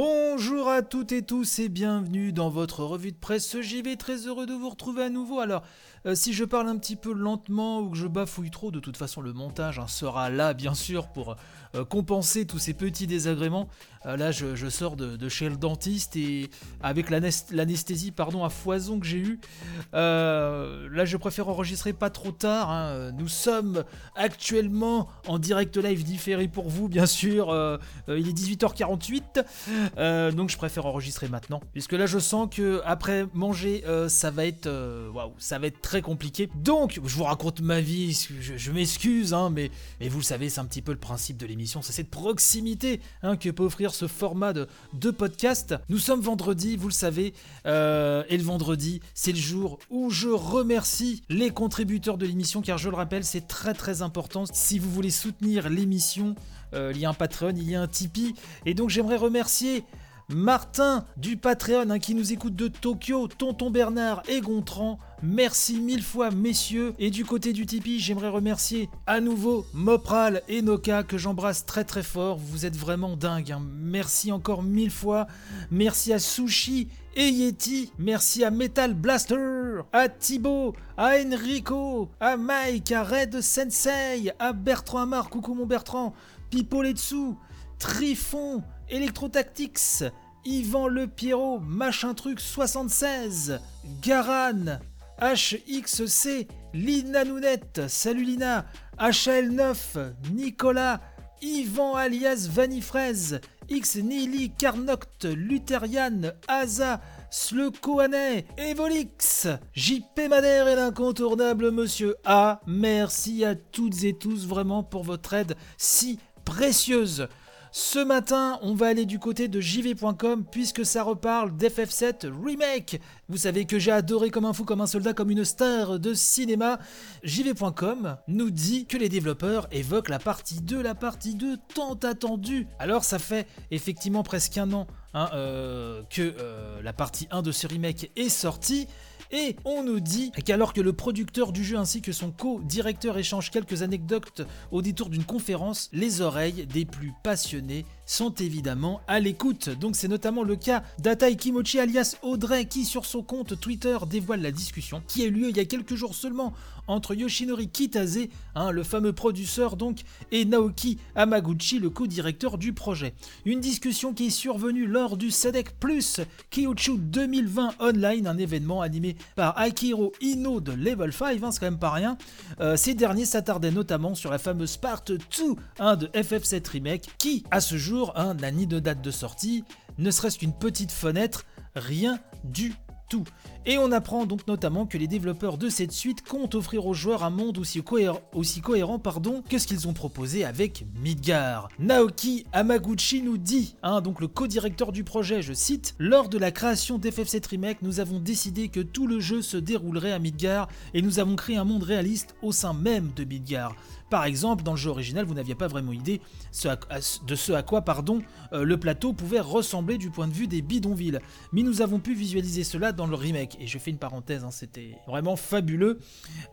Bonjour à toutes et tous et bienvenue dans votre revue de presse JV, très heureux de vous retrouver à nouveau. Alors, euh, si je parle un petit peu lentement ou que je bafouille trop, de toute façon le montage hein, sera là bien sûr pour euh, compenser tous ces petits désagréments. Euh, là je, sors de, chez le dentiste et avec l'anesthésie pardon à foison que j'ai eu, là je préfère enregistrer pas trop tard. Hein. Nous sommes actuellement en direct live différé pour vous bien sûr. il est 18h48 donc je préfère enregistrer maintenant puisque là je sens que après manger ça va être waouh ça va être très compliqué. Donc, je vous raconte ma vie, je, m'excuse, hein, mais, vous le savez, c'est un petit peu le principe de l'émission, c'est cette proximité hein, que peut offrir ce format de, de, podcast. Nous sommes vendredi, vous le savez, euh, et le vendredi, c'est le jour où je remercie les contributeurs de l'émission, car je le rappelle, c'est très très important. Si vous voulez soutenir l'émission, euh, il y a un Patreon, il y a un Tipeee, et donc j'aimerais remercier Martin du Patreon hein, qui nous écoute de Tokyo, Tonton Bernard et Gontran. Merci mille fois messieurs. Et du côté du Tipeee, j'aimerais remercier à nouveau Mopral et Noka que j'embrasse très très fort. Vous êtes vraiment dingues. Hein. Merci encore mille fois. Merci à Sushi et Yeti. Merci à Metal Blaster, à Thibaut, à Enrico, à Mike, à Red Sensei, à Bertrand Amar, coucou mon Bertrand, Pipo Letsu, Trifon, Electrotactics, Yvan Le Pierrot, Machin Truc 76, Garan, HXC, Lina Nounette, salut Lina, HL9, Nicolas, Yvan alias Vanifraise, X Nili Carnoct, Lutherian, Aza, Slekoanet, Evolix, JP Madère et l'incontournable Monsieur A. Merci à toutes et tous vraiment pour votre aide si précieuse. Ce matin, on va aller du côté de jv.com puisque ça reparle d'FF7 Remake. Vous savez que j'ai adoré comme un fou, comme un soldat, comme une star de cinéma. jv.com nous dit que les développeurs évoquent la partie 2, la partie 2 tant attendue. Alors ça fait effectivement presque un an hein, euh, que euh, la partie 1 de ce remake est sortie. Et on nous dit qu'alors que le producteur du jeu ainsi que son co-directeur échangent quelques anecdotes au détour d'une conférence, les oreilles des plus passionnés sont évidemment à l'écoute. Donc c'est notamment le cas d'Atai Kimochi alias Audrey qui sur son compte Twitter dévoile la discussion qui a eu lieu il y a quelques jours seulement entre Yoshinori Kitase, hein, le fameux producteur donc, et Naoki Amaguchi, le co-directeur du projet. Une discussion qui est survenue lors du SEDEC Plus Kyochu 2020 Online, un événement animé par Akiro Ino de Level 5, hein, c'est quand même pas rien. Euh, ces derniers s'attardaient notamment sur la fameuse Part 2 hein, de FF7 Remake, qui, à ce jour, n'a ni de date de sortie, ne serait-ce qu'une petite fenêtre, rien du Et on apprend donc notamment que les développeurs de cette suite comptent offrir aux joueurs un monde aussi, cohérent, pardon, que ce qu'ils ont proposé avec Midgar. Naoki Amaguchi nous dit, hein, donc le co-directeur du projet, je cite, Lors de la création d'FF7 Remake, nous avons décidé que tout le jeu se déroulerait à Midgar et nous avons créé un monde réaliste au sein même de Midgar. Par exemple, dans le jeu original, vous n'aviez pas vraiment idée de ce à quoi pardon, euh, le plateau pouvait ressembler du point de vue des bidonvilles. Mais nous avons pu visualiser cela dans le remake. Et je fais une parenthèse, hein, c'était vraiment fabuleux.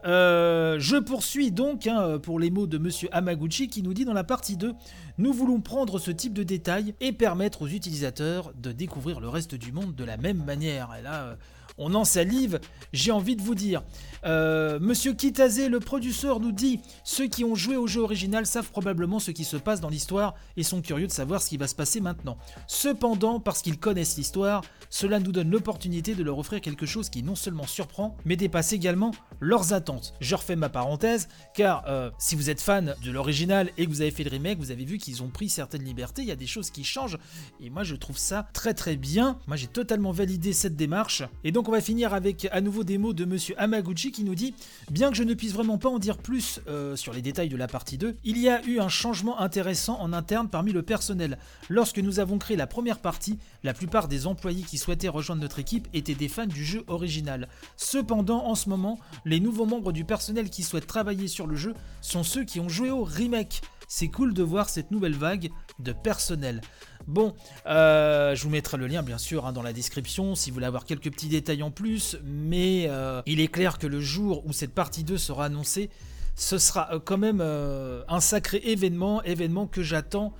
Euh, je poursuis donc hein, pour les mots de Monsieur Amaguchi qui nous dit dans la partie 2 Nous voulons prendre ce type de détails et permettre aux utilisateurs de découvrir le reste du monde de la même manière. Et là, euh, on en salive, j'ai envie de vous dire. Euh, Monsieur Kitase, le producteur, nous dit Ceux qui ont joué au jeu original savent probablement ce qui se passe dans l'histoire et sont curieux de savoir ce qui va se passer maintenant. Cependant, parce qu'ils connaissent l'histoire, cela nous donne l'opportunité de leur offrir quelque chose qui non seulement surprend, mais dépasse également leurs attentes. Je refais ma parenthèse, car euh, si vous êtes fan de l'original et que vous avez fait le remake, vous avez vu qu'ils ont pris certaines libertés, il y a des choses qui changent, et moi je trouve ça très très bien. Moi j'ai totalement validé cette démarche, et donc on va finir avec à nouveau des mots de Monsieur Amaguchi qui nous dit Bien que je ne puisse vraiment pas en dire plus euh, sur les détails de la partie 2, il y a eu un changement intéressant en interne parmi le personnel. Lorsque nous avons créé la première partie, la plupart des employés qui souhaitaient rejoindre notre équipe étaient des fans du jeu original. Cependant, en ce moment, les nouveaux membres du personnel qui souhaitent travailler sur le jeu sont ceux qui ont joué au remake. C'est cool de voir cette nouvelle vague de personnel. Bon, euh, je vous mettrai le lien bien sûr hein, dans la description si vous voulez avoir quelques petits détails en plus, mais euh, il est clair que le jour où cette partie 2 sera annoncée, ce sera euh, quand même un sacré événement, événement que j'attends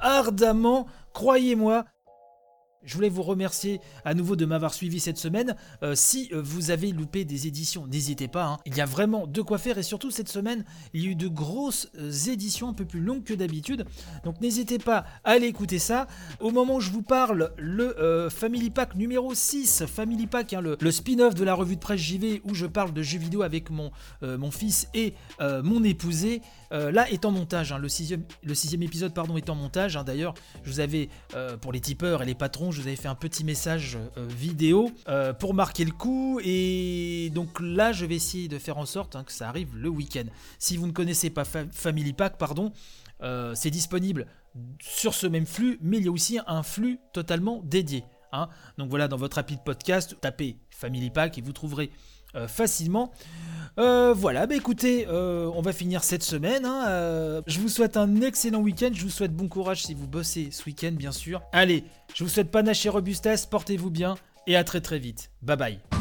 ardemment, croyez-moi. Je voulais vous remercier à nouveau de m'avoir suivi cette semaine. Euh, si euh, vous avez loupé des éditions, n'hésitez pas. hein. Il y a vraiment de quoi faire et surtout cette semaine, il y a eu de grosses euh, éditions un peu plus longues que d'habitude. Donc n'hésitez pas à aller écouter ça. Au moment où je vous parle, le Family Pack numéro 6, Family Pack, hein, le, spin-off de la revue de presse JV où je parle de jeux vidéo avec mon, mon fils et mon épousé, euh, là est en montage. hein. Le, sixième, épisode pardon, est en montage. D'ailleurs, je vous avais, pour les tipeurs et les patrons, je vous avais fait un petit message euh, vidéo euh, pour marquer le coup. Et donc là, je vais essayer de faire en sorte hein, que ça arrive le week-end. Si vous ne connaissez pas Fa- Family Pack, pardon, euh, c'est disponible sur ce même flux, mais il y a aussi un flux totalement dédié. Hein. Donc voilà, dans votre appli de podcast, tapez Family Pack et vous trouverez euh, facilement. Euh, voilà, bah écoutez, euh, on va finir cette semaine. hein, je vous souhaite un excellent week-end. Je vous souhaite bon courage si vous bossez ce week-end, bien sûr. Allez, je vous souhaite panache et robustesse. Portez-vous bien et à très très vite. Bye bye.